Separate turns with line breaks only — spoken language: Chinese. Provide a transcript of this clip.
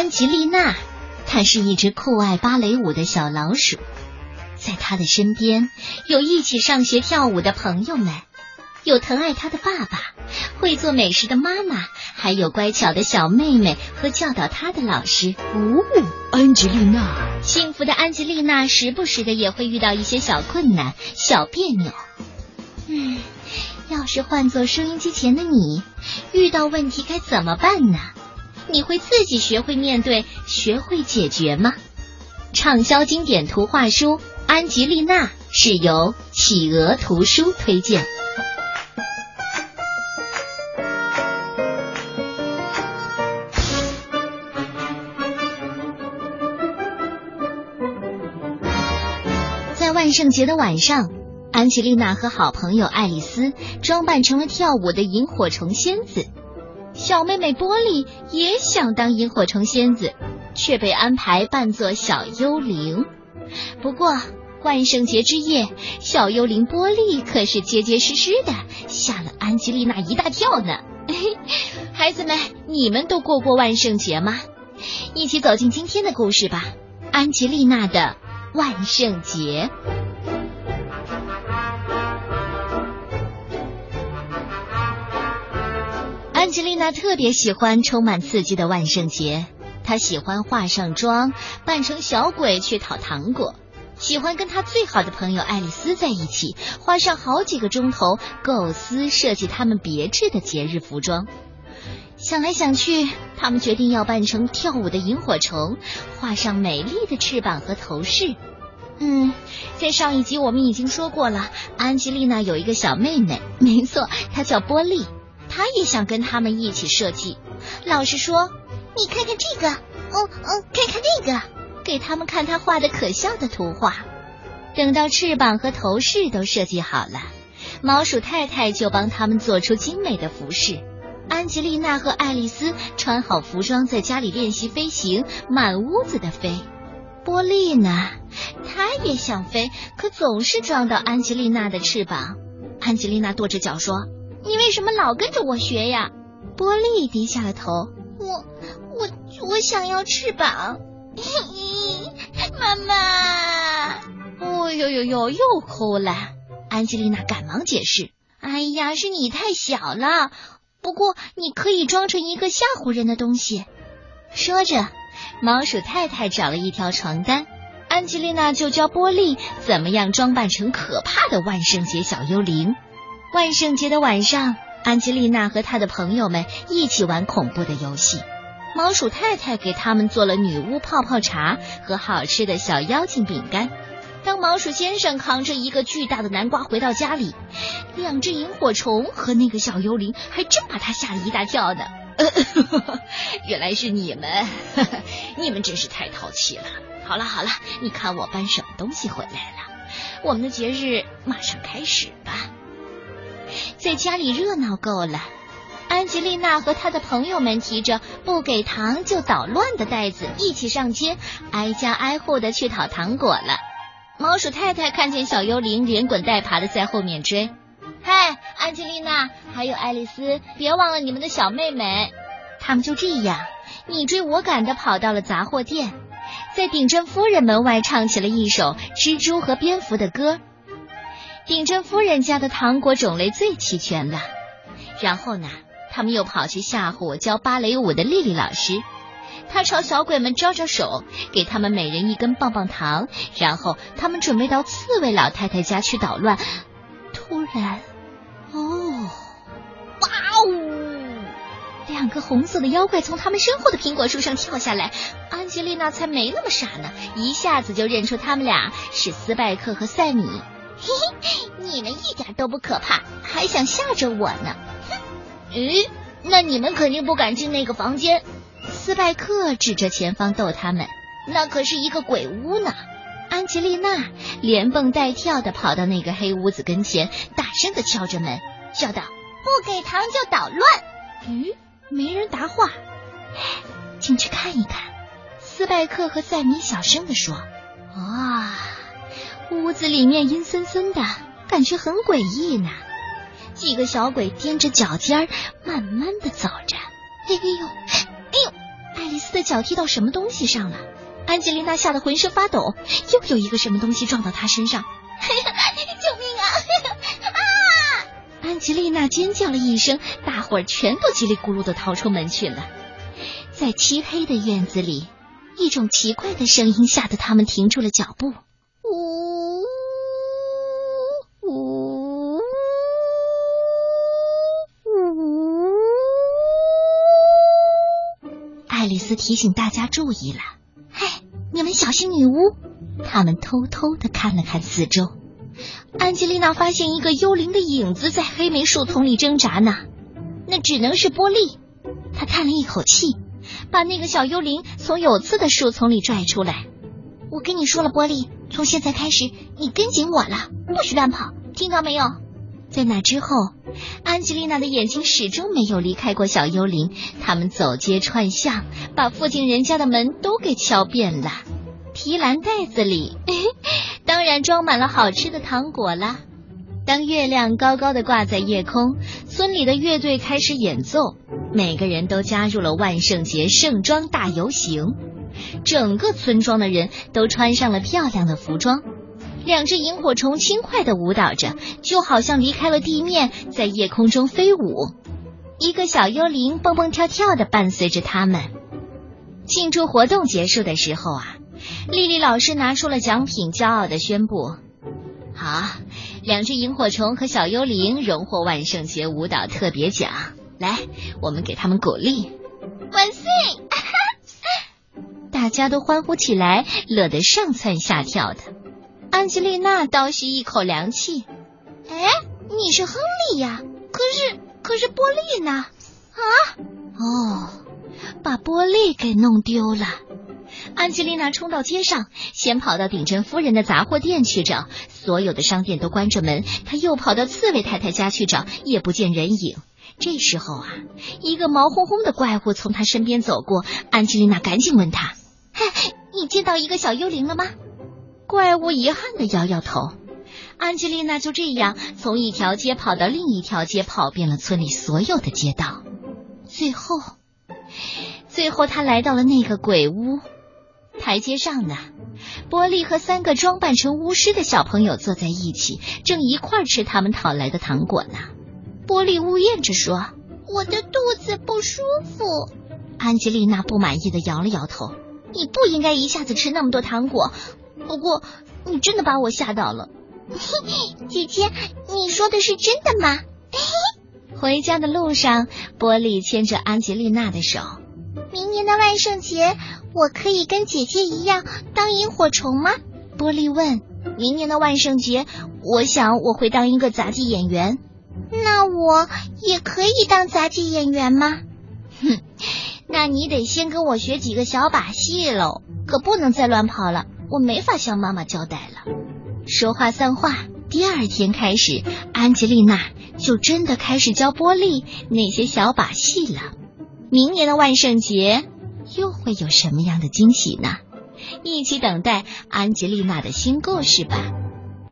安吉丽娜，她是一只酷爱芭蕾舞的小老鼠，在她的身边有一起上学跳舞的朋友们，有疼爱她的爸爸，会做美食的妈妈，还有乖巧的小妹妹和教导她的老师。
哦，安吉丽娜，
幸福的安吉丽娜时不时的也会遇到一些小困难、小别扭。嗯，要是换做收音机前的你，遇到问题该怎么办呢？你会自己学会面对、学会解决吗？畅销经典图画书《安吉丽娜》是由企鹅图书推荐。在万圣节的晚上。安吉丽娜和好朋友爱丽丝装扮成了跳舞的萤火虫仙子，小妹妹波莉也想当萤火虫仙子，却被安排扮作小幽灵。不过万圣节之夜，小幽灵波莉可是结结实实的吓了安吉丽娜一大跳呢。孩子们，你们都过过万圣节吗？一起走进今天的故事吧，《安吉丽娜的万圣节》。安吉丽娜特别喜欢充满刺激的万圣节，她喜欢化上妆，扮成小鬼去讨糖果，喜欢跟她最好的朋友爱丽丝在一起，花上好几个钟头构思设计他们别致的节日服装。想来想去，他们决定要扮成跳舞的萤火虫，画上美丽的翅膀和头饰。嗯，在上一集我们已经说过了，安吉丽娜有一个小妹妹，没错，她叫波莉。他也想跟他们一起设计。老师说：“你看看这个，哦哦，看看那个，给他们看他画的可笑的图画。”等到翅膀和头饰都设计好了，毛鼠太太就帮他们做出精美的服饰。安吉丽娜和爱丽丝穿好服装，在家里练习飞行，满屋子的飞。波利呢，她也想飞，可总是撞到安吉丽娜的翅膀。安吉丽娜跺着脚说。你为什么老跟着我学呀？波利低下了头。我我我想要翅膀。妈妈，哦呦呦呦，又哭了。安吉丽娜赶忙解释：“哎呀，是你太小了。不过你可以装成一个吓唬人的东西。”说着，猫鼠太太找了一条床单，安吉丽娜就教波利怎么样装扮成可怕的万圣节小幽灵。万圣节的晚上，安吉丽娜和她的朋友们一起玩恐怖的游戏。毛鼠太太给他们做了女巫泡泡茶和好吃的小妖精饼干。当毛鼠先生扛着一个巨大的南瓜回到家里，两只萤火虫和那个小幽灵还真把他吓了一大跳呢。原来是你们，你们真是太淘气了。好了好了，你看我搬什么东西回来了？我们的节日马上开始吧。在家里热闹够了，安吉丽娜和她的朋友们提着不给糖就捣乱的袋子一起上街，挨家挨户的去讨糖果了。猫鼠太太看见小幽灵连滚带爬的在后面追，嗨，安吉丽娜，还有爱丽丝，别忘了你们的小妹妹。他们就这样你追我赶的跑到了杂货店，在顶针夫人门外唱起了一首蜘蛛和蝙蝠的歌。顶真夫人家的糖果种类最齐全了。然后呢，他们又跑去吓唬教芭蕾舞的丽丽老师。她朝小鬼们招招手，给他们每人一根棒棒糖。然后他们准备到刺猬老太太家去捣乱。突然，哦，哇哦！两个红色的妖怪从他们身后的苹果树上跳下来。安吉丽娜才没那么傻呢，一下子就认出他们俩是斯拜克和赛米。嘿嘿，你们一点都不可怕，还想吓着我呢！哼，咦，那你们肯定不敢进那个房间。斯派克指着前方逗他们，那可是一个鬼屋呢。安吉丽娜连蹦带跳的跑到那个黑屋子跟前，大声的敲着门，叫道：“不给糖就捣乱！”咦，没人答话。进去看一看。斯派克和赛米小声的说：“啊。”屋子里面阴森森的，感觉很诡异呢。几个小鬼踮着脚尖儿，慢慢的走着。哎呦，哎呦！爱丽丝的脚踢到什么东西上了，安吉丽娜吓得浑身发抖，又有一个什么东西撞到她身上。
救命啊！啊！
安吉丽娜尖叫了一声，大伙儿全都叽里咕噜的逃出门去了。在漆黑的院子里，一种奇怪的声音吓得他们停住了脚步。提醒大家注意了：“嘿，你们小心女巫！”他们偷偷的看了看四周。安吉丽娜发现一个幽灵的影子在黑莓树丛里挣扎呢，那只能是波利。她叹了一口气，把那个小幽灵从有刺的树丛里拽出来。
我跟你说了，波利，从现在开始你跟紧我了，不许乱跑，听到没有？
在那之后，安吉丽娜的眼睛始终没有离开过小幽灵。他们走街串巷，把附近人家的门都给敲遍了。提篮袋子里，当然装满了好吃的糖果啦。当月亮高高的挂在夜空，村里的乐队开始演奏，每个人都加入了万圣节盛装大游行。整个村庄的人都穿上了漂亮的服装，两只萤火虫轻快的舞蹈着，就好像离开了地面，在夜空中飞舞。一个小幽灵蹦蹦跳跳的伴随着他们。庆祝活动结束的时候啊。丽丽老师拿出了奖品，骄傲的宣布：“好，两只萤火虫和小幽灵荣获万圣节舞蹈特别奖。来，我们给他们鼓励，
万岁！”
大家都欢呼起来，乐得上蹿下跳的。安吉丽娜倒吸一口凉气：“
哎，你是亨利呀？可是，可是波利呢？啊？
哦，把波利给弄丢了。”安吉丽娜冲到街上，先跑到顶针夫人的杂货店去找，所有的商店都关着门。她又跑到刺猬太太家去找，也不见人影。这时候啊，一个毛烘烘的怪物从她身边走过，安吉丽娜赶紧问他：“
嘿，你见到一个小幽灵了吗？”
怪物遗憾的摇摇头。安吉丽娜就这样从一条街跑到另一条街，跑遍了村里所有的街道。最后，最后她来到了那个鬼屋。台阶上呢，波利和三个装扮成巫师的小朋友坐在一起，正一块吃他们讨来的糖果呢。波利呜咽着说：“
我的肚子不舒服。”
安吉丽娜不满意的摇了摇头：“
你不应该一下子吃那么多糖果。不过，你真的把我吓到了。姐姐，你说的是真的吗？”
回家的路上，波利牵着安吉丽娜的手。
明年的万圣节。我可以跟姐姐一样当萤火虫吗？
波利问。
明年的万圣节，我想我会当一个杂技演员。那我也可以当杂技演员吗？
哼，那你得先跟我学几个小把戏喽，可不能再乱跑了，我没法向妈妈交代了。说话算话，第二天开始，安吉丽娜就真的开始教波利那些小把戏了。明年的万圣节。又会有什么样的惊喜呢？一起等待安吉丽娜的新故事吧。